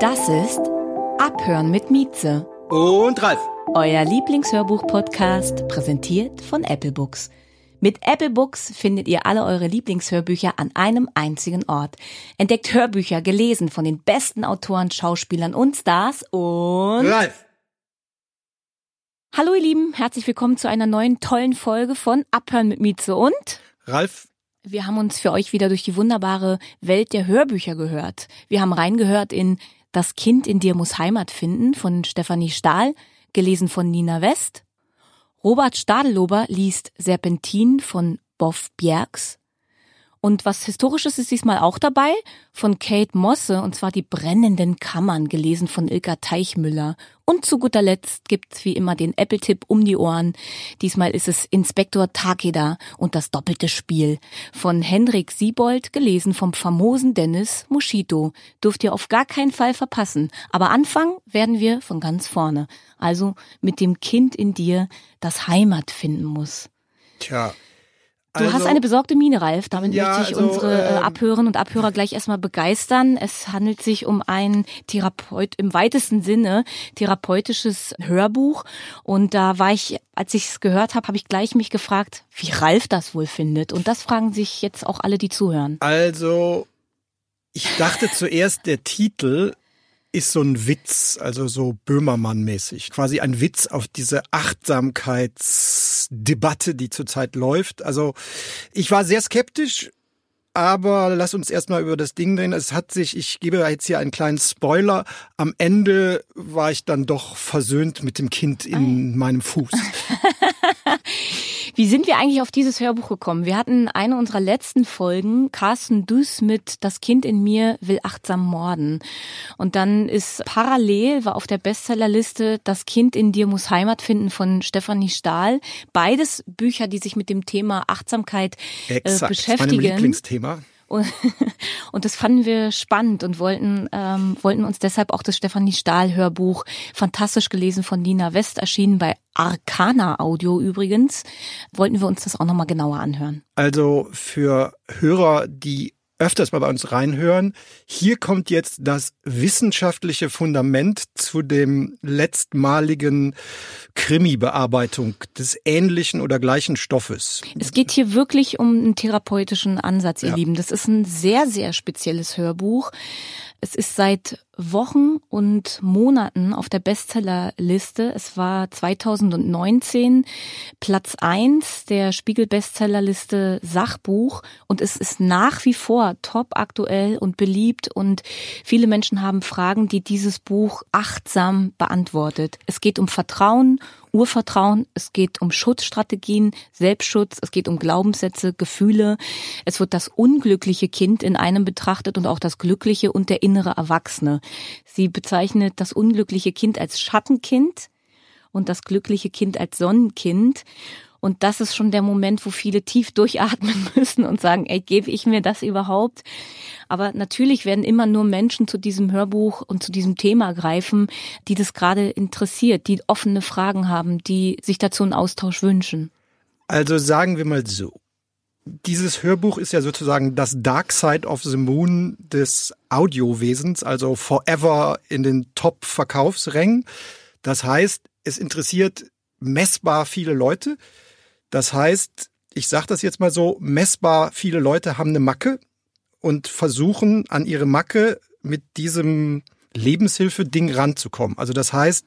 Das ist Abhören mit Mieze. Und Ralf. Euer Lieblingshörbuch-Podcast, präsentiert von Apple Books. Mit Apple Books findet ihr alle eure Lieblingshörbücher an einem einzigen Ort. Entdeckt Hörbücher gelesen von den besten Autoren, Schauspielern und Stars und Ralf. Hallo ihr Lieben, herzlich willkommen zu einer neuen tollen Folge von Abhören mit Mieze und Ralf. wir haben uns für euch wieder durch die wunderbare Welt der Hörbücher gehört. Wir haben reingehört in Das Kind in dir muss Heimat finden von Stefanie Stahl, gelesen von Nina West. Robert Stadelober liest Serpentin von Boff Bjergs. Und was Historisches ist diesmal auch dabei, von Kate Mosse, und zwar die brennenden Kammern, gelesen von Ilka Teichmüller. Und zu guter Letzt gibt's wie immer den Apple-Tipp um die Ohren. Diesmal ist es Inspektor Takeda und das doppelte Spiel. Von Henrik Siebold, gelesen vom famosen Dennis Moschito. Dürft ihr auf gar keinen Fall verpassen. Aber anfangen werden wir von ganz vorne. Also mit dem Kind in dir, das Heimat finden muss. Tja. Du also, hast eine besorgte Miene, Ralf. Damit Ja, möchte ich also, unsere äh, ähm, Abhörerinnen und Abhörer gleich erstmal begeistern. Es handelt sich um ein Therapeut, im weitesten Sinne therapeutisches Hörbuch. Und da war ich, als ich es gehört habe, habe ich gleich mich gefragt, wie Ralf das wohl findet. Und das fragen sich jetzt auch alle, die zuhören. Also, ich dachte zuerst, der Titel ist so ein Witz, also so Böhmermann-mäßig. Quasi ein Witz auf diese Achtsamkeitsdebatte, die zurzeit läuft. Also, ich war sehr skeptisch. Aber lass uns erstmal über das Ding reden. Es hat sich, ich gebe jetzt hier einen kleinen Spoiler. Am Ende war ich dann doch versöhnt mit dem Kind in meinem Fuß. Wie sind wir eigentlich auf dieses Hörbuch gekommen? Wir hatten eine unserer letzten Folgen, Carsten Düss mit Das Kind in mir will achtsam morden. Und dann ist parallel, war auf der Bestsellerliste Das Kind in dir muss Heimat finden von Stefanie Stahl. Beides Bücher, die sich mit dem Thema Achtsamkeit äh, Exakt. Das ist beschäftigen. mein Lieblingsthema. Und, und das fanden wir spannend und wollten, ähm, wollten uns deshalb auch das Stefanie Stahl Hörbuch, fantastisch gelesen von Nina West, erschienen bei Arcana Audio übrigens, wollten wir uns das auch nochmal genauer anhören. Also für Hörer, die öfters mal bei uns reinhören, hier kommt jetzt das wissenschaftliche Fundament zu dem letztmaligen Krimi-Bearbeitung des ähnlichen oder gleichen Stoffes. Es geht hier wirklich um einen therapeutischen Ansatz, ihr Ja. Lieben. Das ist ein sehr, sehr spezielles Hörbuch. Es ist seit Wochen und Monaten auf der Bestsellerliste. Es war 2019 Platz eins der Spiegel-Bestsellerliste Sachbuch und es ist nach wie vor top aktuell und beliebt und viele Menschen haben Fragen, die dieses Buch achtsam beantwortet. Es geht um Vertrauen, Urvertrauen, es geht um Schutzstrategien, Selbstschutz, es geht um Glaubenssätze, Gefühle. Es wird das unglückliche Kind in einem betrachtet und auch das glückliche und der innere Erwachsene. Sie bezeichnet das unglückliche Kind als Schattenkind und das glückliche Kind als Sonnenkind. Und das ist schon der Moment, wo viele tief durchatmen müssen und sagen, ey, gebe ich mir das überhaupt? Aber natürlich werden immer nur Menschen zu diesem Hörbuch und zu diesem Thema greifen, die das gerade interessiert, die offene Fragen haben, die sich dazu einen Austausch wünschen. Also sagen wir mal so. Dieses Hörbuch ist ja sozusagen das Dark Side of the Moon des Audiowesens, also forever in den Top-Verkaufsrängen. Das heißt, es interessiert messbar viele Leute. Das heißt, ich sage das jetzt mal so, messbar viele Leute haben eine Macke und versuchen an ihre Macke mit diesem Lebenshilfe-Ding ranzukommen. Also das heißt,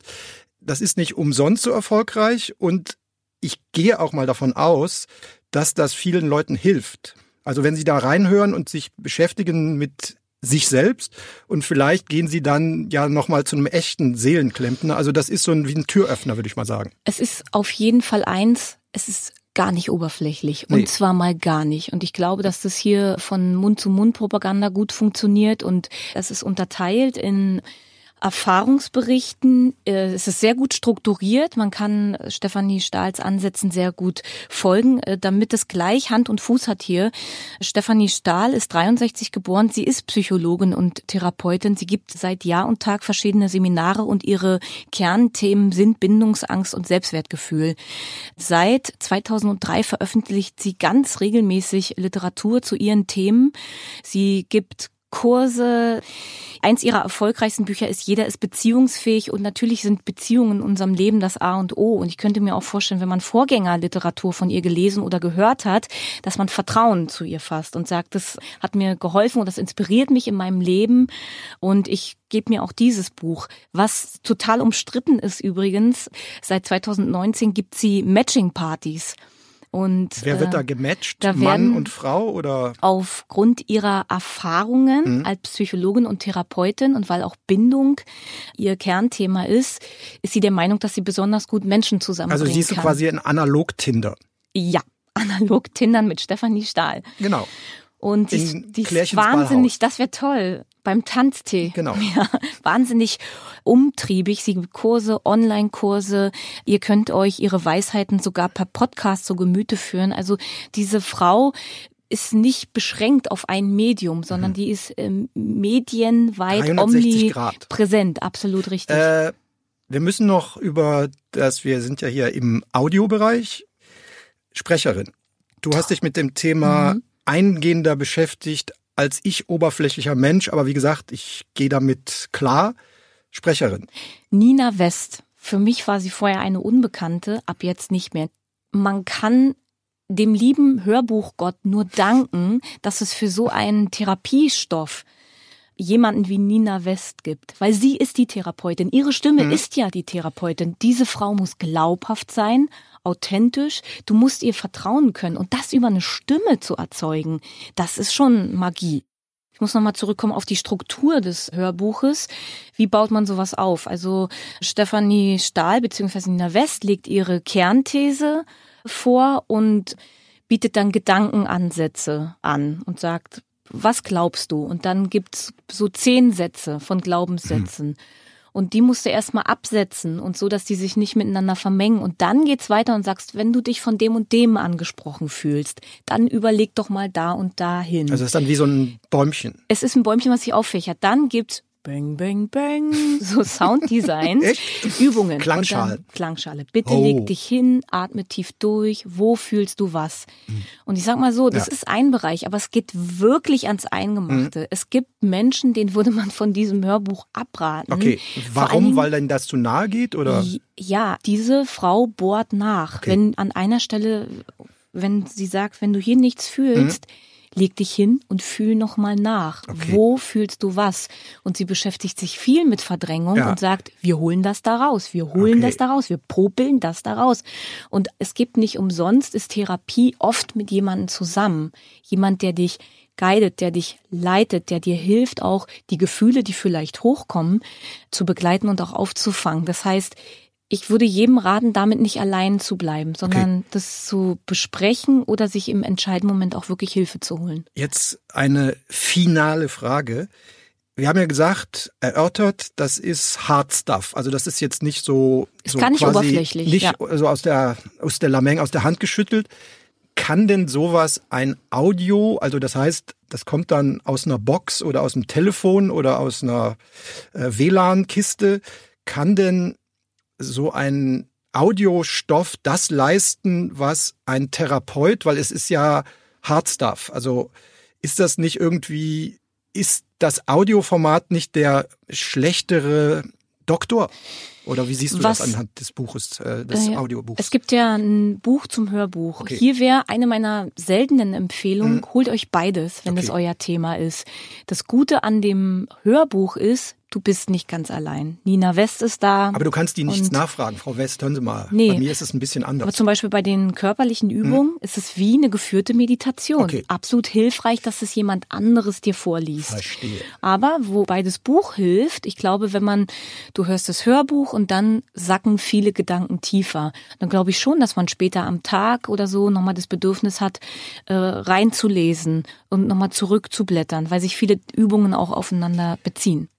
das ist nicht umsonst so erfolgreich und ich gehe auch mal davon aus, dass das vielen Leuten hilft. Also wenn sie da reinhören und sich beschäftigen mit sich selbst und vielleicht gehen sie dann ja nochmal zu einem echten Seelenklempner. Also das ist so ein, wie ein Türöffner, würde ich mal sagen. Es ist auf jeden Fall eins, Es ist gar nicht oberflächlich Nee. und zwar mal gar nicht. Und ich glaube, dass das hier von Mund-zu-Mund-Propaganda gut funktioniert und es ist unterteilt in Erfahrungsberichten. Äh, Es ist sehr gut strukturiert. Man kann Stefanie Stahls Ansätzen sehr gut folgen, äh, damit es gleich Hand und Fuß hat hier. Stefanie Stahl ist 63 geboren. Sie ist Psychologin und Therapeutin. Sie gibt seit Jahr und Tag verschiedene Seminare und ihre Kernthemen sind Bindungsangst und Selbstwertgefühl. Seit 2003 veröffentlicht sie ganz regelmäßig Literatur zu ihren Themen. Sie gibt Kurse. Eins ihrer erfolgreichsten Bücher ist Jeder ist beziehungsfähig und natürlich sind Beziehungen in unserem Leben das A und O. Und ich könnte mir auch vorstellen, wenn man Vorgängerliteratur von ihr gelesen oder gehört hat, dass man Vertrauen zu ihr fasst und sagt, das hat mir geholfen und das inspiriert mich in meinem Leben und ich gebe mir auch dieses Buch, was total umstritten ist übrigens. Seit 2019 gibt sie Matching-Partys. Und Wer wird äh, da gematcht? da Mann und Frau oder? aufgrund ihrer Erfahrungen Mhm. als Psychologin und Therapeutin und weil auch Bindung ihr Kernthema ist, ist sie der Meinung, dass sie besonders gut Menschen zusammenbringen Also siehst du kann. quasi ein Analog-Tinder. ja, analog Tindern mit Stefanie Stahl. Genau. Und die, ist- die ist wahnsinnig, das wäre toll. Beim Tanztee. Genau. Ja, wahnsinnig umtriebig. Sie gibt Kurse, Online-Kurse. Ihr könnt euch ihre Weisheiten sogar per Podcast zu Gemüte führen. Also diese Frau ist nicht beschränkt auf ein Medium, sondern die ist ähm, medienweit 360 Grad. omnipräsent. Absolut richtig. Äh, wir müssen noch über das, wir sind ja hier im Audiobereich. Sprecherin, du hast dich mit dem Thema Mhm. eingehender beschäftigt als ich oberflächlicher Mensch, aber wie gesagt, ich gehe damit klar. Sprecherin. Nina West. Für mich war sie vorher eine Unbekannte, ab jetzt nicht mehr. Man kann dem lieben Hörbuchgott nur danken, dass es für so einen Therapiestoff jemanden wie Nina West gibt, weil sie ist die Therapeutin. Ihre Stimme ist ja die Therapeutin. Diese Frau muss glaubhaft sein, authentisch. Du musst ihr vertrauen können und das über eine Stimme zu erzeugen, das ist schon Magie. Ich muss nochmal zurückkommen auf die Struktur des Hörbuches. Wie baut man sowas auf? Also Stefanie Stahl bzw. Nina West legt ihre Kernthese vor und bietet dann Gedankenansätze an und sagt, was glaubst du? Und dann gibt's so zehn Sätze von Glaubenssätzen. Und die musst du erstmal absetzen und so, dass die sich nicht miteinander vermengen. Und dann geht's weiter und sagst, wenn du dich von dem und dem angesprochen fühlst, dann überleg doch mal da und dahin. Also das ist dann wie so ein Bäumchen. Es ist ein Bäumchen, was sich auffächert. Dann gibt's Bang, bang, bang, so Sounddesigns, Echt? Übungen. Dann Klangschale. Bitte Oh. leg dich hin, atme tief durch. Wo fühlst du was? Und ich sag mal so, das Ja. ist ein Bereich, aber es geht wirklich ans Eingemachte. Es gibt Menschen, denen würde man von diesem Hörbuch abraten. Okay. Warum? Dingen- Weil denn das zu nahe geht oder? ja, diese Frau bohrt nach. Okay. Wenn an einer Stelle, wenn sie sagt, wenn du hier nichts fühlst, leg dich hin und fühl noch mal nach. Okay. Wo fühlst du was? Und sie beschäftigt sich viel mit Verdrängung Ja. und sagt, wir holen das da raus, wir holen Okay. das da raus, wir popeln das da raus. Und es gibt nicht umsonst, ist Therapie oft mit jemandem zusammen. Jemand, der dich guidet, der dich leitet, der dir hilft, auch die Gefühle, die vielleicht hochkommen, zu begleiten und auch aufzufangen. Das heißt, ich würde jedem raten, damit nicht allein zu bleiben, sondern das zu besprechen oder sich im entscheidenden Moment auch wirklich Hilfe zu holen. Jetzt eine finale Frage. Wir haben ja gesagt, erörtert, das ist Hard Stuff. Also das ist jetzt nicht so, Ist so gar nicht quasi oberflächlich, nicht ja. so aus der aus der Lameng aus der Hand geschüttelt. Kann denn sowas ein Audio, also das heißt, das kommt dann aus einer Box oder aus einem Telefon oder aus einer äh, WLAN-Kiste, kann denn so ein Audiostoff das leisten, was ein Therapeut, weil es ist ja Hard Stuff. Also ist das nicht irgendwie, ist das Audioformat nicht der schlechtere Doktor? Oder wie siehst du Was- das anhand des Buches, äh, des Äh, Audiobuchs? Es gibt ja ein Buch zum Hörbuch. Okay. Hier wäre eine meiner seltenen Empfehlungen, holt euch beides, wenn das Okay. euer Thema ist. Das Gute an dem Hörbuch ist, du bist nicht ganz allein. Nina West ist da. Aber du kannst die nichts nachfragen, Frau West, hören Sie mal. Nee. Bei mir ist es ein bisschen anders. Aber zum Beispiel bei den körperlichen Übungen hm. ist es wie eine geführte Meditation. Okay. Absolut hilfreich, dass es jemand anderes dir vorliest. Verstehe. Aber wobei das Buch hilft, ich glaube, wenn man, du hörst das Hörbuch und dann sacken viele Gedanken tiefer, dann glaube ich schon, dass man später am Tag oder so nochmal das Bedürfnis hat, äh, reinzulesen und nochmal zurückzublättern, weil sich viele Übungen auch aufeinander beziehen.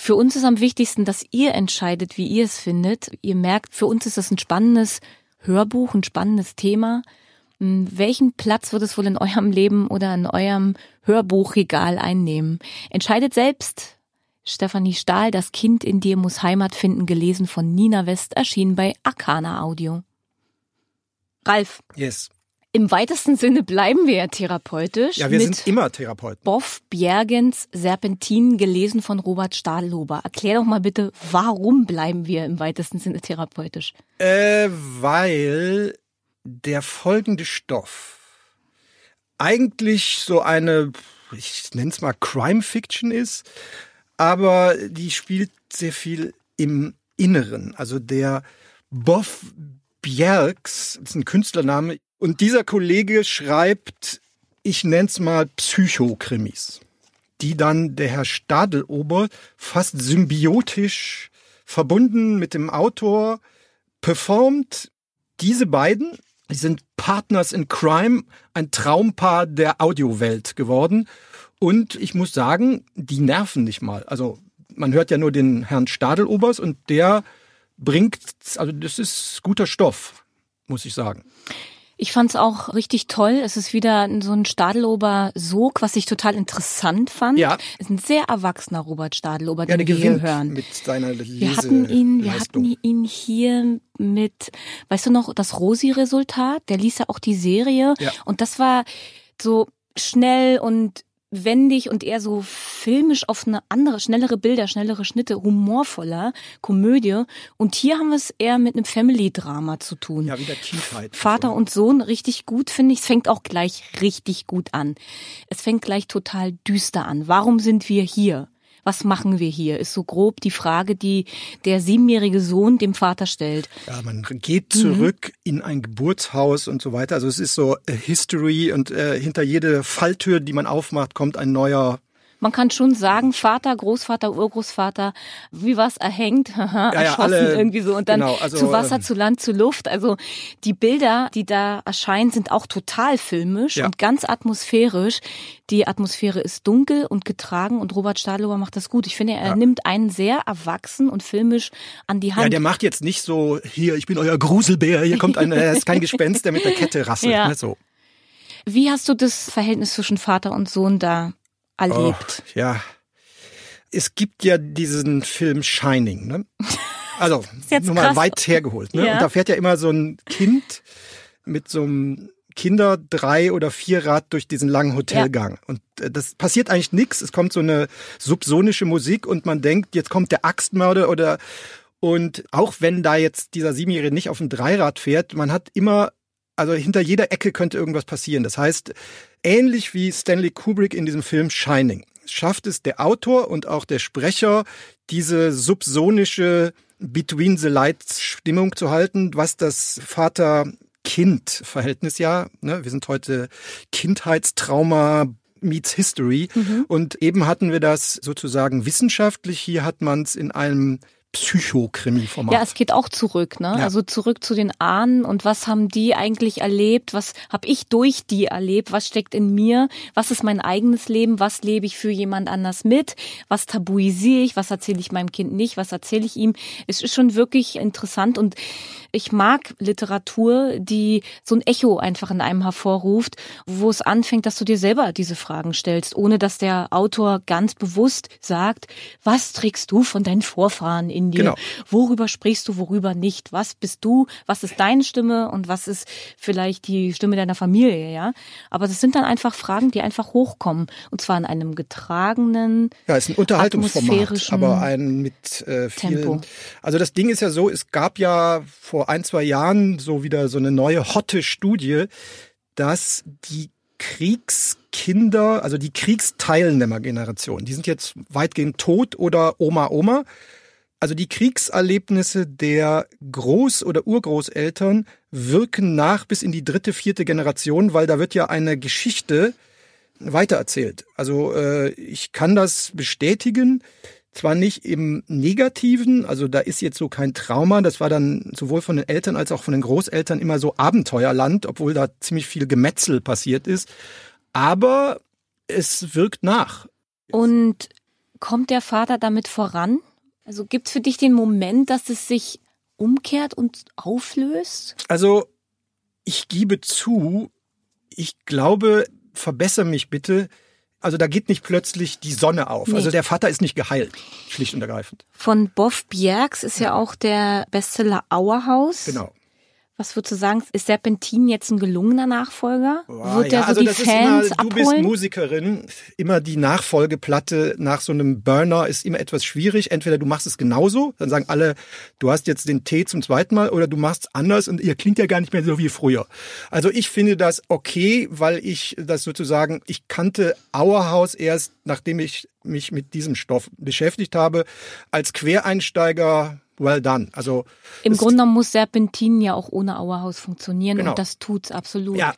Für uns ist am wichtigsten, dass ihr entscheidet, wie ihr es findet. Ihr merkt, für uns ist das ein spannendes Hörbuch, ein spannendes Thema. Hm, welchen Platz wird es wohl in eurem Leben oder in eurem Hörbuchregal einnehmen? Entscheidet selbst. Stefanie Stahl, Das Kind in dir muss Heimat finden, gelesen von Nina West, erschienen bei Akana Audio. Ralf. Yes. Im weitesten Sinne bleiben wir ja therapeutisch. Ja, wir sind immer Therapeuten. Boff Bjergens Serpentin, gelesen von Robert Stadelhuber. Erklär doch mal bitte, warum bleiben wir im weitesten Sinne therapeutisch? Äh, weil der folgende Stoff eigentlich so eine, ich nenne es mal Crime Fiction ist, aber die spielt sehr viel im Inneren. Also der Boff Bjergs, das ist ein Künstlername, und dieser Kollege schreibt, ich nenne es mal Psychokrimis, die dann der Herr Stadelober fast symbiotisch verbunden mit dem Autor performt. Diese beiden sind Partners in Crime, ein Traumpaar der Audiowelt geworden. Und ich muss sagen, die nerven nicht mal. Also man hört ja nur den Herrn Stadelobers und der bringt, also das ist guter Stoff, muss ich sagen. Ich fand es auch richtig toll. Es ist wieder so ein Stadelober Sog, was ich total interessant fand. Ja. Es ist ein sehr erwachsener Robert Stadelober, ja, den wir hier hören. Mit seiner Lese wir hatten ihn, wir hatten ihn hier mit, weißt du noch, das Rosi-Resultat. Der ließ ja auch die Serie. Ja. Und das war so schnell und wendig und eher so filmisch auf eine andere, schnellere Bilder, schnellere Schnitte, humorvoller Komödie. Und hier haben wir es eher mit einem Family-Drama zu tun. Ja, wieder Kindheit. Vater und Sohn richtig gut, finde ich. Es fängt auch gleich richtig gut an. Es fängt gleich total düster an. Warum sind wir hier? Was machen wir hier? Ist so grob die Frage, die der siebenjährige Sohn dem Vater stellt. Ja, man geht zurück mhm. in ein Geburtshaus und so weiter. Also es ist so History und äh, hinter jede Falltür, die man aufmacht, kommt ein neuer man kann schon sagen, Vater, Großvater, Urgroßvater, wie was erhängt, ja, ja, alle, irgendwie so und dann genau, also, zu Wasser, zu Land, zu Luft. Also die Bilder, die da erscheinen, sind auch total filmisch Ja. und ganz atmosphärisch. Die Atmosphäre ist dunkel und getragen und Robert Stadlober macht das gut. Ich finde, er nimmt einen sehr erwachsen und filmisch an die Hand. Ja, der macht jetzt nicht so, hier, ich bin euer Gruselbär, hier kommt ein, er ist kein Gespenst, der mit der Kette rasselt. Ja. Ne, so. Wie hast du das Verhältnis zwischen Vater und Sohn da erlebt? Oh, ja. Es gibt ja diesen Film Shining, ne? Also, nur mal krass. weit hergeholt, ne? Ja. Und da fährt ja immer so ein Kind mit so einem Kinder drei oder vier Rad durch diesen langen Hotelgang. Und äh, das passiert eigentlich nichts. Es kommt so eine subsonische Musik und man denkt, jetzt kommt der Axtmörder oder und auch wenn da jetzt dieser Siebenjährige nicht auf dem Dreirad fährt, man hat immer, also hinter jeder Ecke könnte irgendwas passieren. Das heißt, ähnlich wie Stanley Kubrick in diesem Film Shining, schafft es der Autor und auch der Sprecher, diese subsonische Between the Lights Stimmung zu halten, was das Vater-Kind-Verhältnis ja, ne, wir sind heute Kindheitstrauma meets History. Und eben hatten wir das sozusagen wissenschaftlich, hier hat man es in einem Psychokrimi-Format. Ja, es geht auch zurück, ne? Ja. Also zurück zu den Ahnen und was haben die eigentlich erlebt? Was habe ich durch die erlebt? Was steckt in mir? Was ist mein eigenes Leben? Was lebe ich für jemand anders mit? Was tabuisiere ich? Was erzähle ich meinem Kind nicht? Was erzähle ich ihm? Es ist schon wirklich interessant und ich mag Literatur, die so ein Echo einfach in einem hervorruft, wo es anfängt, dass du dir selber diese Fragen stellst, ohne dass der Autor ganz bewusst sagt, was trägst du von deinen Vorfahren in dir? Genau. Worüber sprichst du, worüber nicht? Was bist du? Was ist deine Stimme und was ist vielleicht die Stimme deiner Familie, ja? Aber das sind dann einfach Fragen, die einfach hochkommen. Und zwar in einem getragenen, Ja, ist ein Unterhaltungsformat, aber ein mit äh, vielen. Tempo. Also das Ding ist ja so, es gab ja vor ein, zwei Jahren so wieder so eine neue hotte Studie, dass die Kriegskinder, also die Kriegsteilnehmergeneration. Die sind jetzt weitgehend tot oder Oma, Oma. Also die Kriegserlebnisse der Groß- oder Urgroßeltern wirken nach bis in die dritte, vierte Generation, weil da wird ja eine Geschichte weitererzählt. Also äh, ich kann das bestätigen, zwar nicht im Negativen, also da ist jetzt so kein Trauma, das war dann sowohl von den Eltern als auch von den Großeltern immer so Abenteuerland, obwohl da ziemlich viel Gemetzel passiert ist, aber es wirkt nach. Und kommt der Vater damit voran? Also gibt es für dich den Moment, dass es sich umkehrt und auflöst? Also ich gebe zu, ich glaube, verbessere mich bitte. Also da geht nicht plötzlich die Sonne auf. Nee. Also der Vater ist nicht geheilt, schlicht und ergreifend. Von Boff Bjergs ist ja, ja auch der Bestseller Auerhaus. Genau. Was würdest du sagen, ist Serpentin jetzt ein gelungener Nachfolger? Boah, Wird der ja, so also die Fans immer, Du bist Musikerin, immer die Nachfolgeplatte nach so einem Burner ist immer etwas schwierig. Entweder du machst es genauso, dann sagen alle, du hast jetzt den Tee zum zweiten Mal, oder du machst es anders und ihr klingt ja gar nicht mehr so wie früher. Also ich finde das okay, weil ich das sozusagen, ich kannte Auerhaus erst, nachdem ich mich mit diesem Stoff beschäftigt habe. Als Quereinsteiger well done. Also im Grunde muss Serpentin ja auch ohne Auerhaus funktionieren genau. und das tut's absolut. Ja.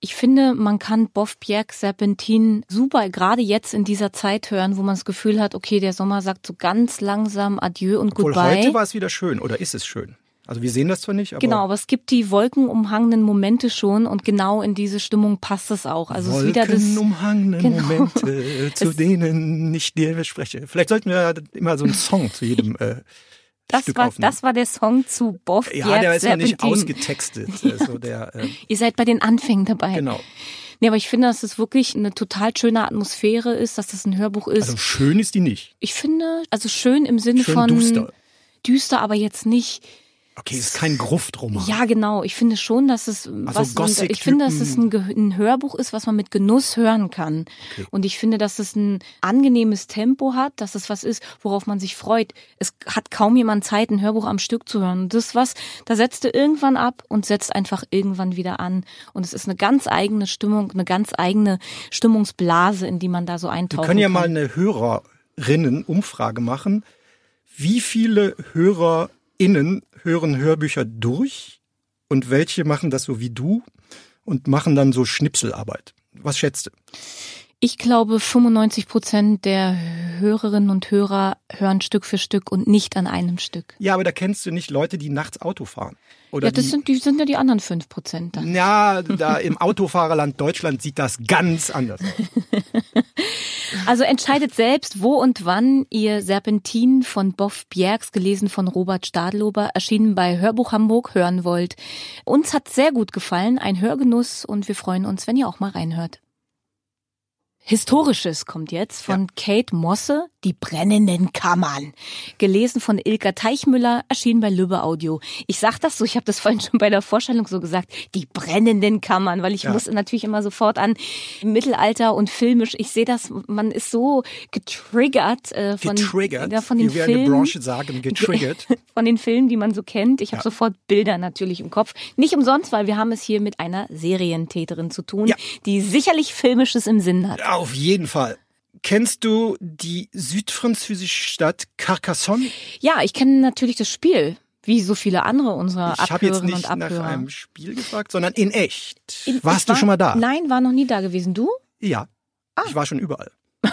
Ich finde, man kann Boff Pierre Serpentin super gerade jetzt in dieser Zeit hören, wo man das Gefühl hat, okay, der Sommer sagt so ganz langsam Adieu und Obwohl Goodbye. Heute war es wieder schön oder ist es schön? Also wir sehen das zwar nicht, aber genau, aber es gibt die wolkenumhangenen Momente schon und genau in diese Stimmung passt es auch. Also es ist wieder das genau. Momente, zu denen ich dir spreche. Vielleicht sollten wir immer so einen Song zu jedem äh, das Stück war, das war der Song zu Boff. Ja, der ist ja nicht ausgetextet. ja. so der, äh, Ihr seid bei den Anfängen dabei. Genau. Nee, aber ich finde, dass es wirklich eine total schöne Atmosphäre ist, dass das ein Hörbuch ist. Also schön ist die nicht. Ich finde, also schön im Sinne schön von düster. düster, aber jetzt nicht Okay, es ist kein Gruftroman. Ja, genau. Ich finde schon, dass es also was ich finde, dass es ein, ein, Hörbuch ist, was man mit Genuss hören kann. Okay. Und ich finde, dass es ein angenehmes Tempo hat, dass es was ist, worauf man sich freut. Es hat kaum jemand Zeit, ein Hörbuch am Stück zu hören. Und das was, da setzt du irgendwann ab und setzt einfach irgendwann wieder an. Und es ist eine ganz eigene Stimmung, eine ganz eigene Stimmungsblase, in die man da so eintaucht. Wir können ja kann. mal eine Hörerinnen-Umfrage machen. Wie viele Hörer innen hören Hörbücher durch und welche machen das so wie du und machen dann so Schnipselarbeit. Was schätzt du? Ich glaube, 95 Prozent der Hörerinnen und Hörer hören Stück für Stück und nicht an einem Stück. Ja, aber da kennst du nicht Leute, die nachts Auto fahren. Oder ja, das die, sind, die sind ja die anderen 5 Prozent. Ja, da im Autofahrerland Deutschland sieht das ganz anders aus. Also entscheidet selbst, wo und wann ihr Serpentin von Boff Bjergs, gelesen von Robert Stadlober, erschienen bei Hörbuch Hamburg, hören wollt. Uns hat sehr gut gefallen, ein Hörgenuss und wir freuen uns, wenn ihr auch mal reinhört. Historisches kommt jetzt von ja. Kate Mosse, Die brennenden Kammern. Gelesen von Ilka Teichmüller, erschienen bei Lübbe Audio. Ich sag das so, ich habe das vorhin schon bei der Vorstellung so gesagt, die brennenden Kammern, weil ich ja. muss natürlich immer sofort an Mittelalter und filmisch, ich sehe das, man ist so getriggert äh, von, getriggert, ja, von den wie Filmen. Wie Branche sagen, getriggert. von den Filmen, die man so kennt. Ich habe ja. sofort Bilder natürlich im Kopf. Nicht umsonst, weil wir haben es hier mit einer Serientäterin zu tun, die sicherlich Filmisches im Sinn hat. Auf jeden Fall. Kennst du die südfranzösische Stadt Carcassonne? Ja, ich kenne natürlich das Spiel, wie so viele andere unserer ich Abhörerinnen und Abhörer. Ich habe jetzt nicht nach einem Spiel gefragt, sondern in echt. In, Warst war, du schon mal da? Nein, war noch nie da gewesen. Du? Ja. Ah. Ich war schon überall.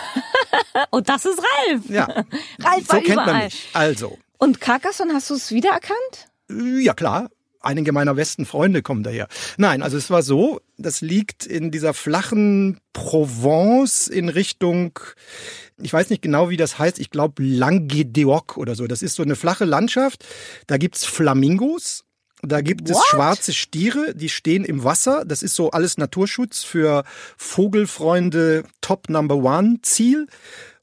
und das ist Ralf. Ja. Ralf so war kennt überall. man mich. Also. Und Carcassonne, hast du es wiedererkannt? Ja, klar einige meiner besten Freunde kommen daher. Nein, also es war so, das liegt in dieser flachen Provence in Richtung, ich weiß nicht genau, wie das heißt, ich glaube Languedoc oder so. Das ist so eine flache Landschaft. Da gibt's Flamingos. Da gibt What? es schwarze Stiere, die stehen im Wasser. Das ist so alles Naturschutz für Vogelfreunde Top Number One Ziel.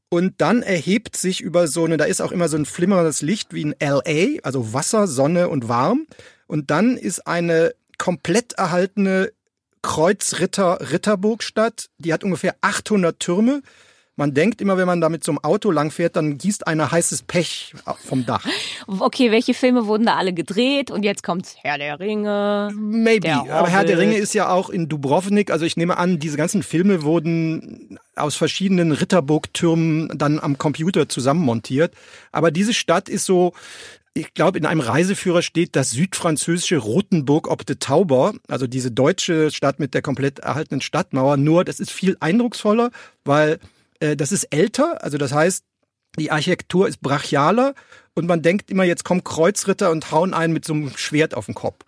Und dann erhebt sich über so eine, da ist auch immer so ein flimmerndes Licht wie in LA, also Wasser, Sonne und warm. Und dann ist eine komplett erhaltene Kreuzritter Ritterburgstadt. Die hat ungefähr 800 Türme. Man denkt immer, wenn man da mit so einem Auto langfährt, dann gießt einer heißes Pech vom Dach. Okay, welche Filme wurden da alle gedreht? Und jetzt kommt Herr der Ringe. Maybe. Aber Herr der Ringe ist ja auch in Dubrovnik. Also ich nehme an, diese ganzen Filme wurden aus verschiedenen Ritterburgtürmen dann am Computer zusammenmontiert. Aber diese Stadt ist so, ich glaube, in einem Reiseführer steht das südfranzösische Rotenburg ob de Tauber, also diese deutsche Stadt mit der komplett erhaltenen Stadtmauer. Nur, das ist viel eindrucksvoller, weil äh, das ist älter, also das heißt, die Architektur ist brachialer und man denkt immer, jetzt kommen Kreuzritter und hauen einen mit so einem Schwert auf den Kopf.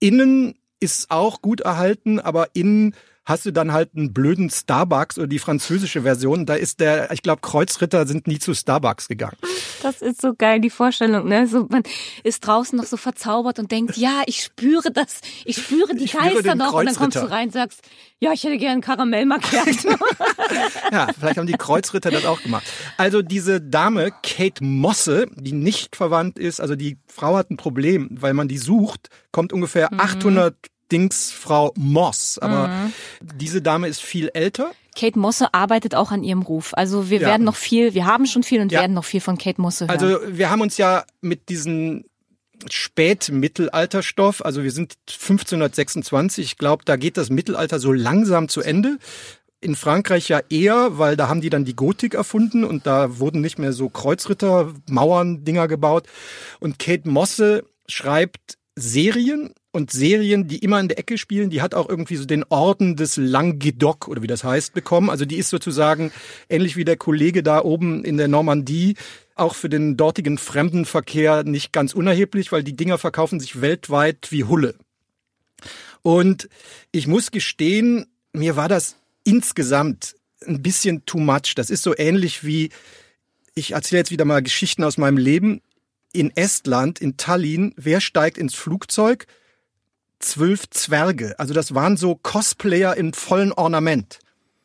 Innen ist auch gut erhalten, aber innen hast du dann halt einen blöden Starbucks oder die französische Version. Da ist der, ich glaube, Kreuzritter sind nie zu Starbucks gegangen. Das ist so geil, die Vorstellung, ne? So, man ist draußen noch so verzaubert und denkt, ja, ich spüre das, ich spüre die ich Geister spüre noch. Und dann kommst du rein und sagst, ja, ich hätte gern Karamell Macchiato. ja, vielleicht haben die Kreuzritter das auch gemacht. Also diese Dame, Kate Mosse, die nicht verwandt ist, also die Frau hat ein Problem, weil man die sucht, kommt ungefähr mhm. 800 Dingsfrau Moss. Aber mhm. diese Dame ist viel älter. Kate Mosse arbeitet auch an ihrem Ruf. Also wir ja. werden noch viel, wir haben schon viel und ja. werden noch viel von Kate Mosse hören. Also wir haben uns ja mit diesen Spätmittelalterstoff, also wir sind 1526, ich glaube, da geht das Mittelalter so langsam zu Ende. In Frankreich ja eher, weil da haben die dann die Gotik erfunden und da wurden nicht mehr so Kreuzritter, Mauern, Dinger gebaut. Und Kate Mosse schreibt Serien und Serien, die immer in der Ecke spielen. Die hat auch irgendwie so den Orden des Languedoc oder wie das heißt bekommen. Also die ist sozusagen ähnlich wie der Kollege da oben in der Normandie auch für den dortigen Fremdenverkehr nicht ganz unerheblich, weil die Dinger verkaufen sich weltweit wie Hulle. Und ich muss gestehen, mir war das insgesamt ein bisschen too much. Das ist so ähnlich wie, ich erzähle jetzt wieder mal Geschichten aus meinem Leben. In Estland, in Tallinn, wer steigt ins Flugzeug? Zwölf Zwerge. Also das waren so Cosplayer in vollen Ornament.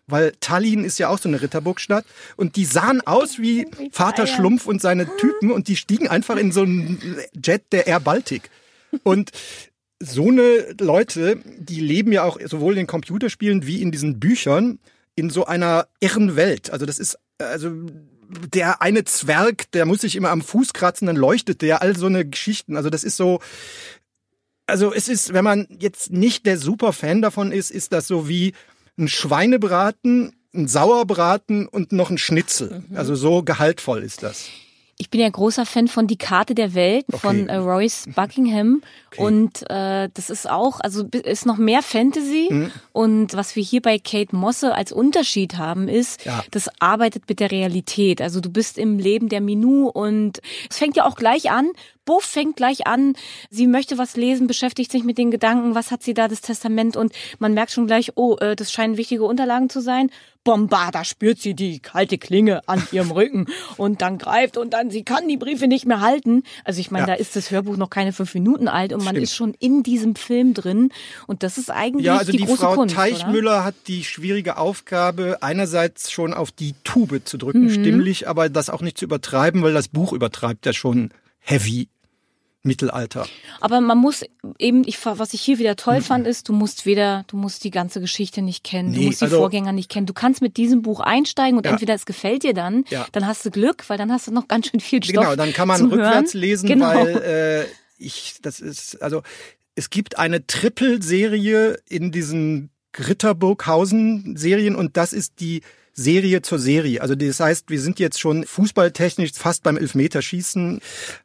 Weil Tallinn ist ja auch so eine Ritterburgstadt und die sahen aus wie Vater Schlumpf und seine Typen und die stiegen einfach in so einen Jet der Air Baltic. Und so eine Leute, die leben ja auch sowohl in den Computerspielen wie in diesen Büchern in so einer irren Welt. Also das ist, also der eine Zwerg, der muss sich immer am Fuß kratzen, dann leuchtet der, all so eine Geschichten. Also das ist so, also es ist, wenn man jetzt nicht der Superfan davon ist, ist das so wie ein Schweinebraten, ein Sauerbraten und noch ein Schnitzel. Mhm. Also so gehaltvoll ist das. Ich bin ja großer Fan von Die Karte der Welt okay. von äh, Royce Buckingham. Okay. Und äh, das ist auch, also ist noch mehr Fantasy. Mhm. Und was wir hier bei Kate Mosse als Unterschied haben, ist, ja. das arbeitet mit der Realität. Also du bist im Leben der Minu und es fängt ja auch gleich an. Buff fängt gleich an, sie möchte was lesen, beschäftigt sich mit den Gedanken, was hat sie da, das Testament und man merkt schon gleich, oh, äh, das scheinen wichtige Unterlagen zu sein. Bombarda spürt sie die kalte Klinge an ihrem Rücken und dann greift und dann, sie kann die Briefe nicht mehr halten. Also ich meine, ja. da ist das Hörbuch noch keine fünf Minuten alt und man Stimmt. ist schon in diesem Film drin und das ist eigentlich ja, also die, die große Frau Kunst, Teichmüller oder? hat die schwierige Aufgabe, einerseits schon auf die Tube zu drücken, mhm. stimmlich, aber das auch nicht zu übertreiben, weil das Buch übertreibt ja schon heavy Mittelalter. Aber man muss eben, ich, was ich hier wieder toll mhm. fand, ist, du musst weder, du musst die ganze Geschichte nicht kennen, nee, du musst die also, Vorgänger nicht kennen. Du kannst mit diesem Buch einsteigen und ja. entweder es gefällt dir dann, ja. dann hast du Glück, weil dann hast du noch ganz schön viel Stoff. Genau, dann kann man rückwärts Hören. lesen, genau. weil äh, ich, das ist, also es gibt eine Triple-Serie in diesen Ritterburghausen-Serien und das ist die Serie zur Serie. Also das heißt, wir sind jetzt schon fußballtechnisch fast beim Elfmeterschießen.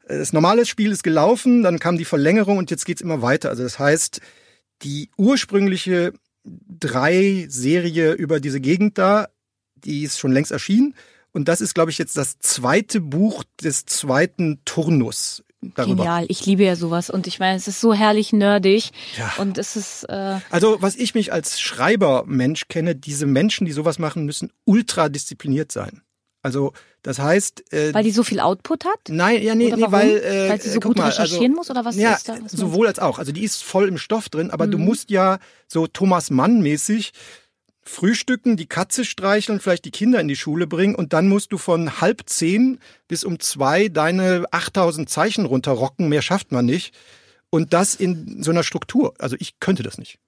Das normale Spiel ist gelaufen, dann kam die Verlängerung und jetzt geht's immer weiter. Also das heißt, die ursprüngliche drei Serie über diese Gegend da, die ist schon längst erschienen. Und das ist, glaube ich, jetzt das zweite Buch des zweiten Turnus darüber. Genial, ich liebe ja sowas und ich meine, es ist so herrlich nerdig ja. und es ist. Äh also was ich mich als Schreibermensch kenne, diese Menschen, die sowas machen, müssen ultra diszipliniert sein. Also das heißt, äh, weil die so viel Output hat? Nein, ja, nee, nee weil äh, weil sie so gut mal, recherchieren also, muss oder was ja, ist da? Was sowohl als auch. Also die ist voll im Stoff drin, aber mhm. du musst ja so Thomas Mann mäßig frühstücken, die Katze streicheln, vielleicht die Kinder in die Schule bringen und dann musst du von halb zehn bis um zwei deine 8000 Zeichen runterrocken. Mehr schafft man nicht. Und das in so einer Struktur. Also ich könnte das nicht.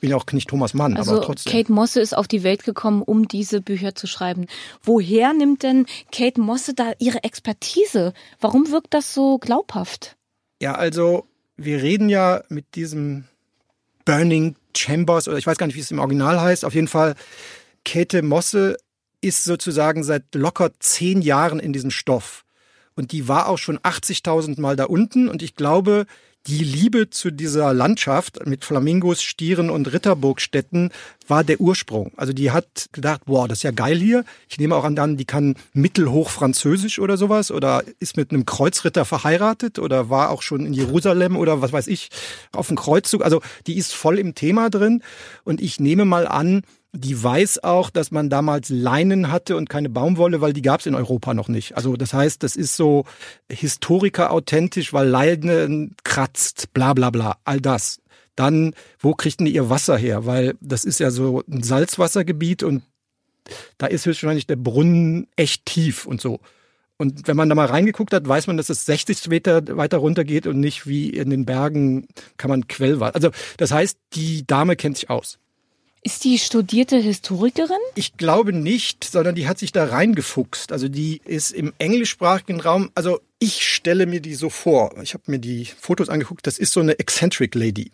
bin ja auch nicht Thomas Mann, also aber trotzdem. Kate Mosse ist auf die Welt gekommen, um diese Bücher zu schreiben. Woher nimmt denn Kate Mosse da ihre Expertise? Warum wirkt das so glaubhaft? Ja, also wir reden ja mit diesem Burning Chambers oder ich weiß gar nicht, wie es im Original heißt. Auf jeden Fall, Kate Mosse ist sozusagen seit locker zehn Jahren in diesem Stoff. Und die war auch schon 80.000 Mal da unten. Und ich glaube, die Liebe zu dieser Landschaft mit Flamingos, Stieren und Ritterburgstätten war der Ursprung. Also die hat gedacht, wow, das ist ja geil hier. Ich nehme auch an, die kann mittelhoch Französisch oder sowas oder ist mit einem Kreuzritter verheiratet oder war auch schon in Jerusalem oder was weiß ich auf dem Kreuzzug. Also die ist voll im Thema drin. Und ich nehme mal an, die weiß auch, dass man damals Leinen hatte und keine Baumwolle, weil die gab es in Europa noch nicht. Also das heißt, das ist so Historiker authentisch, weil Leinen kratzt, bla bla bla, all das. Dann, wo kriegten die ihr Wasser her? Weil das ist ja so ein Salzwassergebiet und da ist höchstwahrscheinlich der Brunnen echt tief und so. Und wenn man da mal reingeguckt hat, weiß man, dass es 60 Meter weiter runter geht und nicht wie in den Bergen kann man Quellwasser. Also das heißt, die Dame kennt sich aus. Ist die studierte Historikerin? Ich glaube nicht, sondern die hat sich da reingefuchst. Also die ist im englischsprachigen Raum, also ich stelle mir die so vor. Ich habe mir die Fotos angeguckt, das ist so eine eccentric Lady,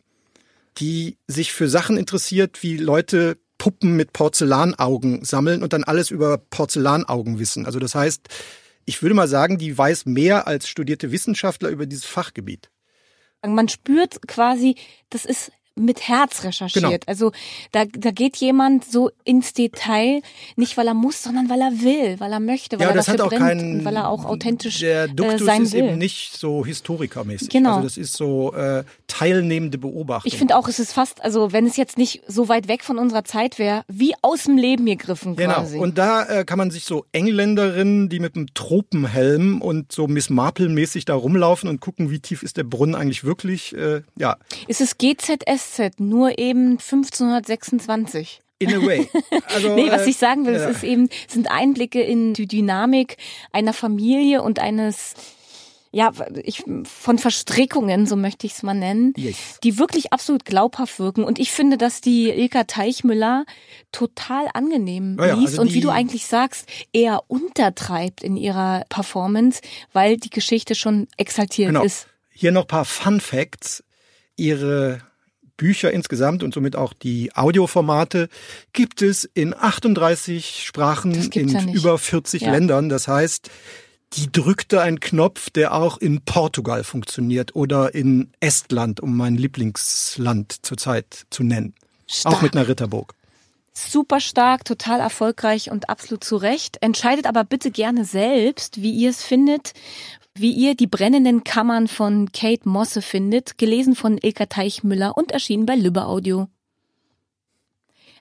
die sich für Sachen interessiert, wie Leute Puppen mit Porzellanaugen sammeln und dann alles über Porzellanaugen wissen. Also das heißt, ich würde mal sagen, die weiß mehr als studierte Wissenschaftler über dieses Fachgebiet. Man spürt quasi, das ist mit Herz recherchiert. Genau. Also da, da geht jemand so ins Detail, nicht weil er muss, sondern weil er will, weil er möchte, weil Ja, er das hat auch keinen. und weil er auch authentisch Der äh, Duktus sein ist will. eben nicht so historikermäßig. Genau. Also das ist so äh, teilnehmende Beobachtung. Ich finde auch, es ist fast, also wenn es jetzt nicht so weit weg von unserer Zeit wäre, wie aus dem Leben gegriffen Genau. quasi. Und da äh, kann man sich so Engländerinnen, die mit einem Tropenhelm und so Miss Marple-mäßig da rumlaufen und gucken, wie tief ist der Brunnen eigentlich wirklich. Äh, ja, ist es GZSZ, nur eben 1526. in a way. Also, Nee, was äh, ich sagen will, ja. es ist eben, sind Einblicke in die Dynamik einer Familie und eines, ja, ich, von Verstrickungen, so möchte ich es mal nennen, Yes. die wirklich absolut glaubhaft wirken. Und ich finde, dass die Ilka Teichmüller total angenehm Ja, ja, liest also und wie du eigentlich sagst, eher untertreibt in ihrer Performance, weil die Geschichte schon exaltiert Genau. ist. Hier noch paar Fun Facts. Ihre Bücher insgesamt und somit auch die Audioformate gibt es in 38 Sprachen in ja über 40 Ja. Ländern. Das heißt, die drückte einen Knopf, der auch in Portugal funktioniert oder in Estland, um mein Lieblingsland zurzeit zu nennen. Auch Stark. mit einer Ritterburg. super stark, total erfolgreich und absolut zu Recht. Entscheidet aber bitte gerne selbst, wie ihr es findet, wie ihr die brennenden Kammern von Kate Mosse findet, gelesen von Ilka Teichmüller und erschienen bei Lübbe Audio.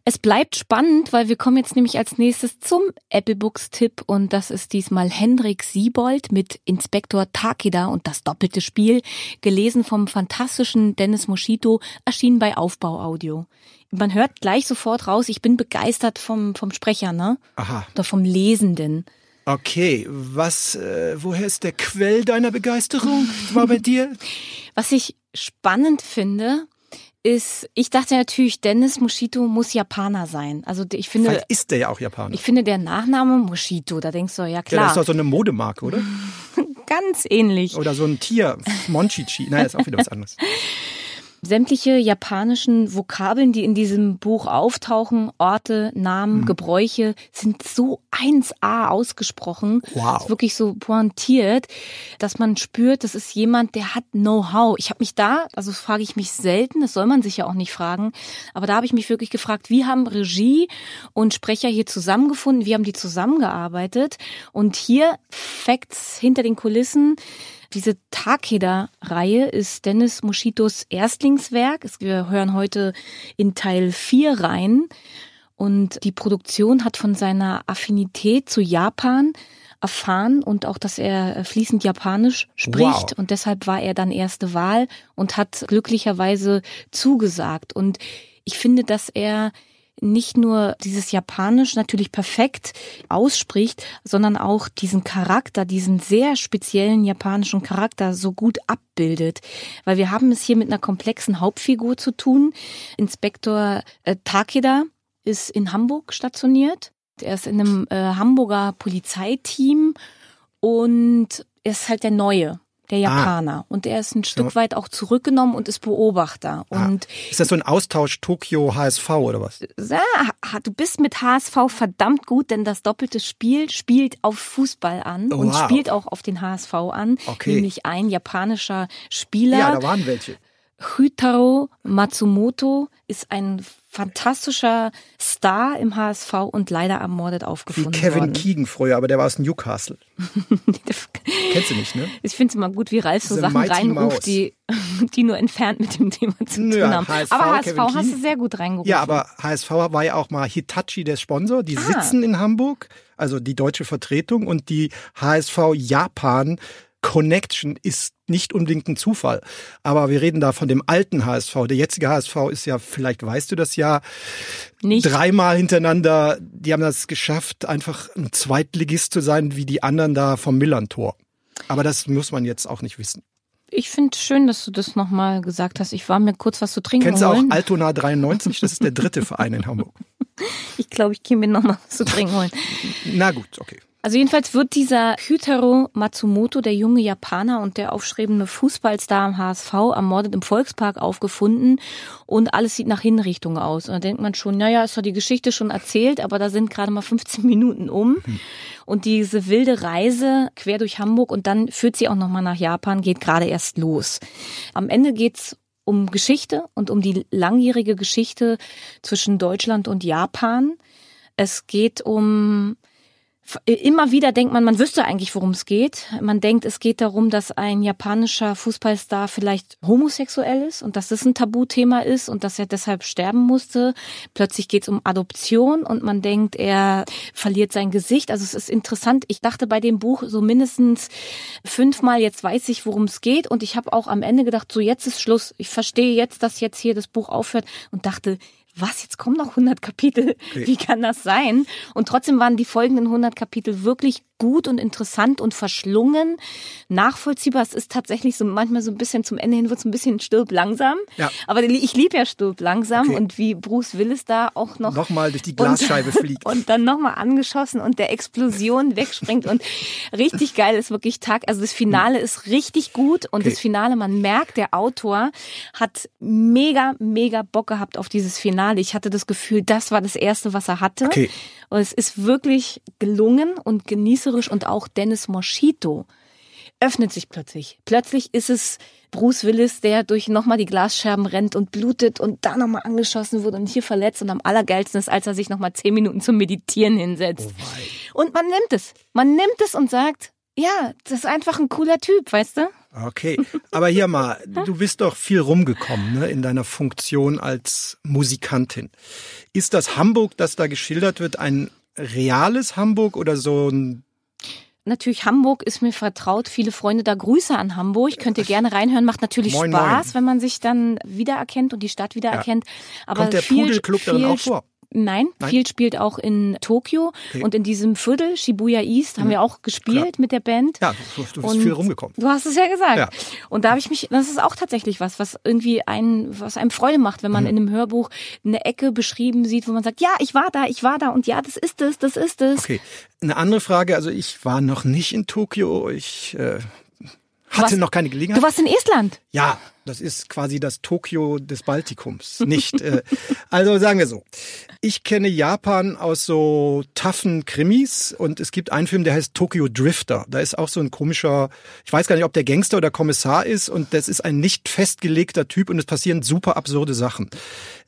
Es bleibt spannend, weil wir kommen jetzt nämlich als nächstes zum Apple Books Tipp und das ist diesmal Hendrik Siebold mit Inspektor Takeda und das doppelte Spiel, gelesen vom fantastischen Dennis Moschito, erschienen bei Aufbau Audio. Man hört gleich sofort raus, ich bin begeistert vom, vom Sprecher, ne? Aha. Oder vom Lesenden. Okay, was, äh, woher ist der Quell deiner Begeisterung? War bei dir? Was ich spannend finde, ist, ich dachte natürlich, Dennis Moschito muss Japaner sein. Also ich finde, Vielleicht ist der ja auch Japaner. ich finde der Nachname Moschito, da denkst du, ja ja, das klar, ist doch so eine Modemarke, oder? ganz ähnlich. Oder so ein Tier, Monchichi. Nein, das ist auch wieder was anderes. Sämtliche japanischen Vokabeln, die in diesem Buch auftauchen, Orte, Namen, Mhm. Gebräuche, sind so 1A ausgesprochen. Wow. Ist wirklich so pointiert, dass man spürt, das ist jemand, der hat Know-how. Ich habe mich da, also frage ich mich selten, das soll man sich ja auch nicht fragen, aber da habe ich mich wirklich gefragt, wie haben Regie und Sprecher hier zusammengefunden, wie haben die zusammengearbeitet? Und hier Facts hinter den Kulissen. Diese Takeda-Reihe ist Dennis Moschitos Erstlingswerk. Wir hören heute in Teil 4 rein. Und die Produktion hat von seiner Affinität zu Japan erfahren und auch, dass er fließend Japanisch spricht. Wow. Und deshalb war er dann erste Wahl und hat glücklicherweise zugesagt. Und ich finde, dass er nicht nur dieses Japanisch natürlich perfekt ausspricht, sondern auch diesen Charakter, diesen sehr speziellen japanischen Charakter so gut abbildet. Weil wir haben es hier mit einer komplexen Hauptfigur zu tun. Inspektor äh, Takeda ist in Hamburg stationiert. Er ist in einem äh, Hamburger Polizeiteam und er ist halt der Neue der ah. Japaner. Ah. Und er ist ein Stück weit auch zurückgenommen und ist Beobachter. Ah. Und ist das so ein Austausch Tokio HSV oder was? Ja, du bist mit HSV verdammt gut, denn das doppelte Spiel spielt auf Fußball an oh, und wow. spielt auch auf den HSV an. Okay. Nämlich ein japanischer Spieler. Ja, da waren welche. Hytaro Matsumoto ist ein fantastischer Star im HSV und leider ermordet aufgefunden Wie Kevin worden. Keegan früher, aber der war aus Newcastle. Kennst du nicht, ne? Ich finde es immer gut, wie Ralf so Sachen reinruft, die, die nur entfernt mit dem Thema zu tun ja, haben. HSV, aber HSV Kevin hast du sehr gut reingerufen. Ja, aber HSV war ja auch mal Hitachi der Sponsor. Die ah. sitzen in Hamburg, also die deutsche Vertretung und die HSV Japan Connection ist nicht unbedingt ein Zufall. Aber wir reden da von dem alten HSV. Der jetzige HSV ist ja, vielleicht weißt du das ja, nicht. dreimal hintereinander, die haben das geschafft, einfach ein Zweitligist zu sein, wie die anderen da vom Millantor. Aber das muss man jetzt auch nicht wissen. Ich finde schön, dass du das nochmal gesagt hast. Ich war mir kurz was zu trinken Kennst holen. du auch Altona 93? Das ist der dritte Verein in Hamburg. Ich glaube, ich gehe mir nochmal was zu trinken holen. Na gut, okay. Also jedenfalls wird dieser Hytaro Matsumoto, der junge Japaner und der aufstrebende Fußballstar am HSV, ermordet im Volkspark aufgefunden und alles sieht nach Hinrichtung aus. Und da denkt man schon, naja, ist doch die Geschichte schon erzählt, aber da sind gerade mal 15 Minuten um. Hm. Und diese wilde Reise quer durch Hamburg und dann führt sie auch nochmal nach Japan, geht gerade erst los. Am Ende geht's um Geschichte und um die langjährige Geschichte zwischen Deutschland und Japan. Es geht um Immer wieder denkt man, man wüsste eigentlich, worum es geht. Man denkt, es geht darum, dass ein japanischer Fußballstar vielleicht homosexuell ist und dass das ein Tabuthema ist und dass er deshalb sterben musste. Plötzlich geht es um Adoption und man denkt, er verliert sein Gesicht. Also es ist interessant. Ich dachte bei dem Buch so mindestens fünfmal, jetzt weiß ich, worum es geht. Und ich habe auch am Ende gedacht, so jetzt ist Schluss. Ich verstehe jetzt, dass jetzt hier das Buch aufhört und dachte, was, jetzt kommen noch 100 Kapitel? Okay. Wie kann das sein? Und trotzdem waren die folgenden 100 Kapitel wirklich gut und interessant und verschlungen, nachvollziehbar. Es ist tatsächlich so manchmal so ein bisschen zum Ende hin wird es ein bisschen stirb langsam. Ja. Aber ich liebe ja stirb langsam okay. und wie Bruce Willis da auch noch nochmal durch die Glasscheibe und, fliegt und dann nochmal angeschossen und der Explosion wegspringt und richtig geil ist wirklich Tag. Also das Finale ist richtig gut und okay. das Finale, man merkt, der Autor hat mega mega Bock gehabt auf dieses Finale. Ich hatte das Gefühl, das war das erste, was er hatte. Okay. Und es ist wirklich gelungen und genießerisch und auch Dennis Moschito öffnet sich plötzlich. Plötzlich ist es Bruce Willis, der durch nochmal die Glasscherben rennt und blutet und da nochmal angeschossen wurde und hier verletzt und am allergeilsten ist, als er sich nochmal zehn Minuten zum Meditieren hinsetzt. Oh und man nimmt es. Man nimmt es und sagt, ja, das ist einfach ein cooler Typ, weißt du? Okay, aber hier mal, du bist doch viel rumgekommen ne, in deiner Funktion als Musikantin. Ist das Hamburg, das da geschildert wird, ein reales Hamburg oder so ein natürlich Hamburg ist mir vertraut. Viele Freunde da. Grüße an Hamburg. Könnt ihr gerne reinhören. Macht natürlich moin, Spaß, moin. wenn man sich dann wiedererkennt und die Stadt wiedererkennt. Ja. Aber Kommt der viel, Pudelclub darin auch vor? Nein, Nein, viel spielt auch in Tokio okay. und in diesem Viertel Shibuya East haben mhm. wir auch gespielt Klar. mit der Band. Ja, du, du bist und viel rumgekommen. Du hast es ja gesagt. Ja. Und da habe ich mich, das ist auch tatsächlich was, was irgendwie ein, was einem Freude macht, wenn man mhm. in einem Hörbuch eine Ecke beschrieben sieht, wo man sagt, ja, ich war da, ich war da und ja, das ist es, das ist es. Okay, eine andere Frage, also ich war noch nicht in Tokio, ich äh, hatte warst, noch keine Gelegenheit. Du warst in Estland? Ja, das ist quasi das Tokio des Baltikums. Nicht. äh, also sagen wir so. Ich kenne Japan aus so toughen Krimis und es gibt einen Film, der heißt Tokyo Drifter. Da ist auch so ein komischer, ich weiß gar nicht, ob der Gangster oder Kommissar ist und das ist ein nicht festgelegter Typ und es passieren super absurde Sachen.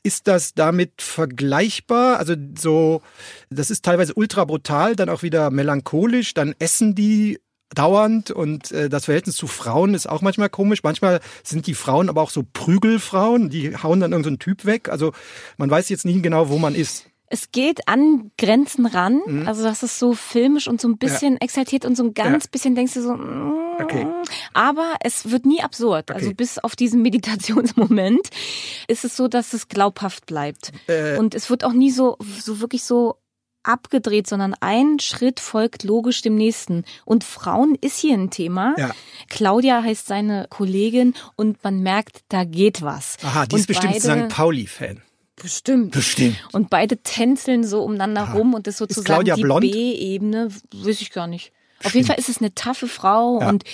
Ist das damit vergleichbar? Also so, das ist teilweise ultra brutal, dann auch wieder melancholisch, dann essen die dauernd und äh, das Verhältnis zu Frauen ist auch manchmal komisch. Manchmal sind die Frauen aber auch so Prügelfrauen, die hauen dann irgendeinen so Typ weg. Also man weiß jetzt nie genau, wo man ist. Es geht an Grenzen ran. Mhm. Also das ist so filmisch und so ein bisschen ja. exaltiert und so ein ganz ja. bisschen denkst du so, mm, okay. aber es wird nie absurd. Also okay. Also bis auf diesen Meditationsmoment ist es so, dass es glaubhaft bleibt. Äh. Und es wird auch nie so, so wirklich so abgedreht, sondern ein Schritt folgt logisch dem nächsten. Und Frauen ist hier ein Thema. Ja. Claudia heißt seine Kollegin und man merkt, da geht was. Aha, die und ist bestimmt St. Pauli-Fan. Bestimmt. Bestimmt. Und beide tänzeln so umeinander ah. rum und das sozusagen die B-Ebene, weiß ich gar nicht. Auf jeden Fall ist es eine taffe Frau ja. und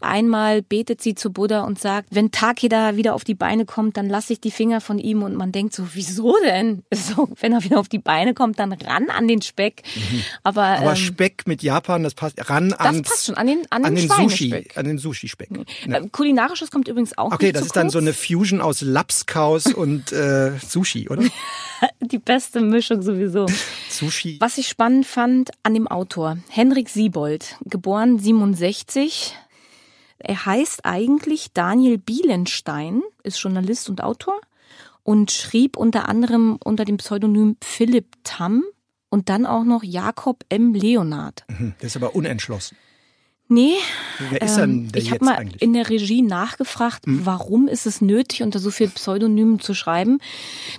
einmal betet sie zu Buddha und sagt, wenn Takeda wieder auf die Beine kommt, dann lasse ich die Finger von ihm und man denkt so, wieso denn? So, wenn er wieder auf die Beine kommt, dann ran an den Speck. Mhm. Aber, Aber ähm, Speck mit Japan, das passt ran an Das passt schon an den an, an den, den Sushi, an den Sushi Speck. Ja. Äh, kulinarisches kommt übrigens auch Okay, das ist kurz. dann so eine Fusion aus Lapskaus und äh, Sushi, oder? die beste Mischung sowieso. Sushi. Was ich spannend fand an dem Autor, Henrik Siebold, geboren 67. Er heißt eigentlich Daniel Bielenstein, ist Journalist und Autor und schrieb unter anderem unter dem Pseudonym Philipp Tamm und dann auch noch Jakob M. Leonard. Mhm, der ist aber unentschlossen. Nee, Wer ist ähm, ich habe mal eigentlich? in der Regie nachgefragt, mhm. warum ist es nötig, unter so viel Pseudonymen zu schreiben.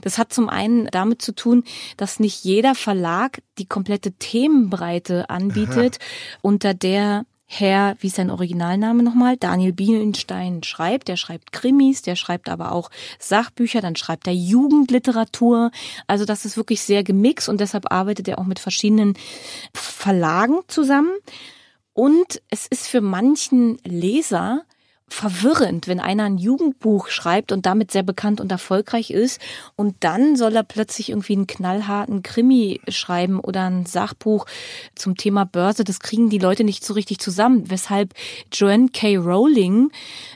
Das hat zum einen damit zu tun, dass nicht jeder Verlag die komplette Themenbreite anbietet, Aha. unter der Herr, wie ist sein Originalname nochmal? Daniel Bielenstein schreibt. Der schreibt Krimis, der schreibt aber auch Sachbücher, dann schreibt er Jugendliteratur. Also das ist wirklich sehr gemixt und deshalb arbeitet er auch mit verschiedenen Verlagen zusammen. Und es ist für manchen Leser verwirrend, wenn einer ein Jugendbuch schreibt und damit sehr bekannt und erfolgreich ist und dann soll er plötzlich irgendwie einen knallharten Krimi schreiben oder ein Sachbuch zum Thema Börse. Das kriegen die Leute nicht so richtig zusammen, weshalb Joanne K. Rowling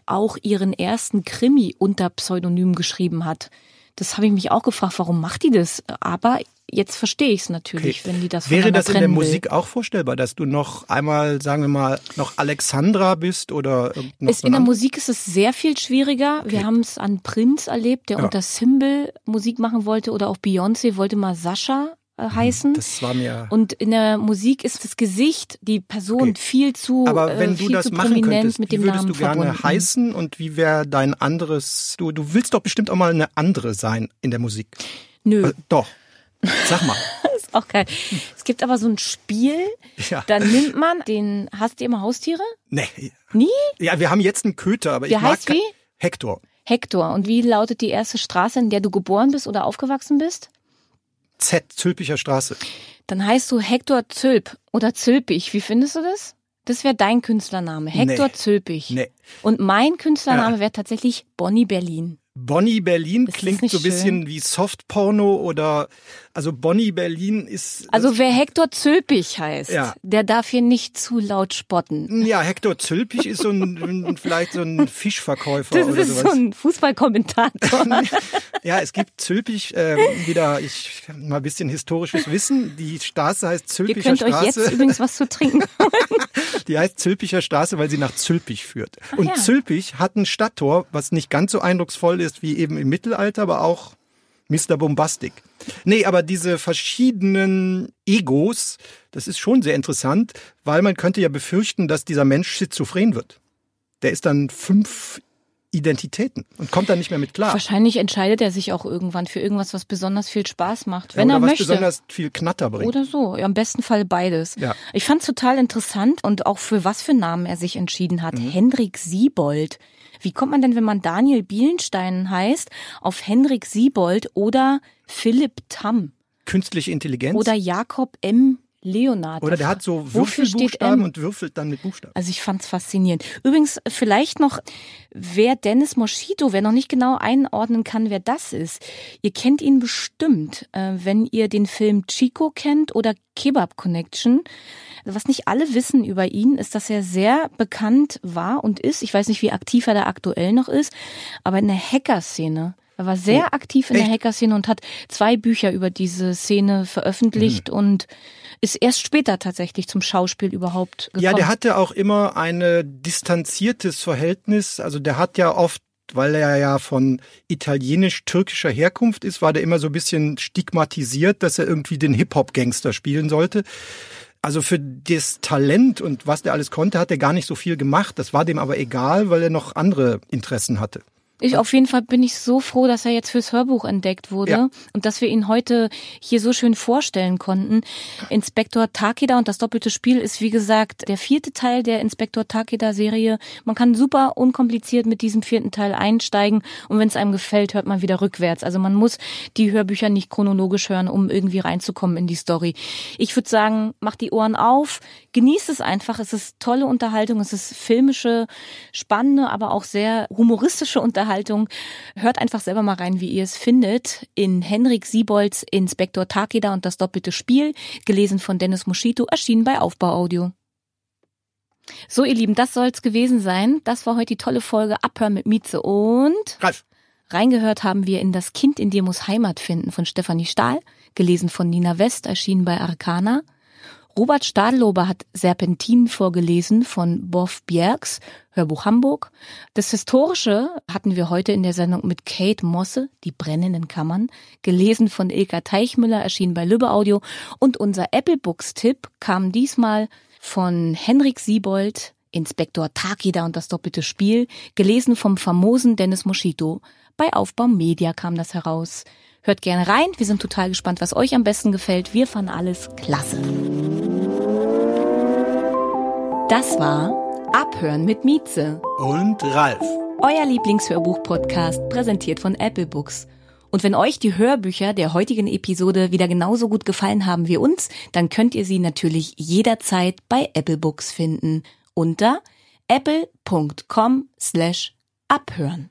auch ihren ersten Krimi unter Pseudonym geschrieben hat. Das habe ich mich auch gefragt, warum macht die das? Aber jetzt verstehe ich es natürlich, okay. wenn die das Wäre das in der will. Musik auch vorstellbar, dass du noch einmal, sagen wir mal, noch Alexandra bist oder noch ist, In der Musik ist es sehr viel schwieriger. Okay. Wir haben es an Prince erlebt, der ja. unter Symbol Musik machen wollte oder auch Beyoncé wollte mal Sascha. Heißen. Das war mir. Und in der Musik ist das Gesicht, die Person okay. viel zu Aber wenn äh, du das machen könntest, mit dem wie würdest Namen du gerne verbunden. heißen und wie wäre dein anderes? Du du willst doch bestimmt auch mal eine andere sein in der Musik. Nö. Äh, doch. Sag mal. ist auch geil. Es gibt aber so ein Spiel, ja. da nimmt man den, hast du immer Haustiere? Nee. Nie? Ja, wir haben jetzt einen Köter, aber Wie ich mag heißt wie? Hector. Hector. Und wie lautet die erste Straße, in der du geboren bist oder aufgewachsen bist? Z, Zülpicher Straße. Dann heißt du Hector Zülp oder Zülpich. Wie findest du das? Das wäre dein Künstlername, Hector nee. Zülpich. Nee. Und mein Künstlername ja. wäre tatsächlich Bonnie Berlin. Bonnie Berlin ist klingt so ein bisschen wie Softporno oder also Bonnie Berlin ist. Also wer Hector Zülpich heißt, ja. der darf hier nicht zu laut spotten. Ja, Hector Zülpich ist so ein vielleicht so ein Fischverkäufer das oder ist so ein Fußballkommentator. ja, es gibt Zülpich äh, wieder. Ich mal ein bisschen historisches Wissen. Die Straße heißt Zülpicher Straße. Ihr könnt euch jetzt übrigens was zu trinken. die heißt Zülpicher Straße, weil sie nach Zülpich führt. Ach Und ja. Zülpich hat ein Stadttor, was nicht ganz so eindrucksvoll ist wie eben im Mittelalter, aber auch Mr. Bombastic. Nee, aber diese verschiedenen Egos, das ist schon sehr interessant, weil man könnte ja befürchten, dass dieser Mensch schizophren wird. Der ist dann fünf Identitäten und kommt dann nicht mehr mit klar. Wahrscheinlich entscheidet er sich auch irgendwann für irgendwas, was besonders viel Spaß macht, wenn ja, er was möchte. besonders viel Knatter bringt. Oder so, ja, im besten Fall beides. Ja. Ich fand es total interessant und auch für was für Namen er sich entschieden hat. Mhm. Hendrik Siebold. Wie kommt man denn, wenn man Daniel Bielenstein heißt, auf Henrik Siebold oder Philipp Tamm? Künstliche Intelligenz? Oder Jakob M. Leonard. Oder der hat so Würfelbuchstaben und würfelt dann mit Buchstaben. Also ich fand's faszinierend. Übrigens vielleicht noch, wer Dennis Moschito, wer noch nicht genau einordnen kann, wer das ist. Ihr kennt ihn bestimmt, äh, wenn ihr den Film Chico kennt oder Kebab Connection. Was nicht alle wissen über ihn, ist, dass er sehr bekannt war und ist. Ich weiß nicht, wie aktiv er da aktuell noch ist, aber in der Hacker-Szene. Er war sehr oh, aktiv in echt? der Hacker-Szene und hat zwei Bücher über diese Szene veröffentlicht mhm. und ist erst später tatsächlich zum Schauspiel überhaupt gekommen. Ja, der hatte auch immer ein distanziertes Verhältnis. Also der hat ja oft weil er ja von italienisch-türkischer Herkunft ist, war der immer so ein bisschen stigmatisiert, dass er irgendwie den Hip-Hop-Gangster spielen sollte. Also für das Talent und was der alles konnte, hat er gar nicht so viel gemacht. Das war dem aber egal, weil er noch andere Interessen hatte. Ich auf jeden Fall bin ich so froh, dass er jetzt fürs Hörbuch entdeckt wurde ja. und dass wir ihn heute hier so schön vorstellen konnten. Inspektor Takeda und das doppelte Spiel ist wie gesagt der vierte Teil der Inspektor Takeda Serie. Man kann super unkompliziert mit diesem vierten Teil einsteigen und wenn es einem gefällt, hört man wieder rückwärts. Also man muss die Hörbücher nicht chronologisch hören, um irgendwie reinzukommen in die Story. Ich würde sagen, macht die Ohren auf, genießt es einfach. Es ist tolle Unterhaltung, es ist filmische, spannende, aber auch sehr humoristische Unterhaltung. Unterhaltung. Hört einfach selber mal rein, wie ihr es findet. In Henrik Siebolds Inspektor Takeda und das doppelte Spiel, gelesen von Dennis Moschito, erschienen bei Aufbauaudio. So, ihr Lieben, das soll's gewesen sein. Das war heute die tolle Folge Abhören mit Mieze und Ralf. Reingehört haben wir in Das Kind in dir muss Heimat finden von Stefanie Stahl, gelesen von Nina West, erschienen bei Arcana. Robert Stadelober hat Serpentin vorgelesen von Boff Bjergs, Hörbuch Hamburg. Das Historische hatten wir heute in der Sendung mit Kate Mosse, Die brennenden Kammern, gelesen von Ilka Teichmüller, erschienen bei Lübbe Audio. Und unser Apple Books Tipp kam diesmal von Henrik Siebold, Inspektor Takida und das doppelte Spiel, gelesen vom famosen Dennis Moschito. Bei Aufbau Media kam das heraus. Hört gerne rein. Wir sind total gespannt, was euch am besten gefällt. Wir fanden alles klasse. Das war Abhören mit Mieze und Ralf. Euer Lieblingshörbuch-Podcast, präsentiert von Apple Books. Und wenn euch die Hörbücher der heutigen Episode wieder genauso gut gefallen haben wie uns, dann könnt ihr sie natürlich jederzeit bei Apple Books finden unter apple.com slash abhören.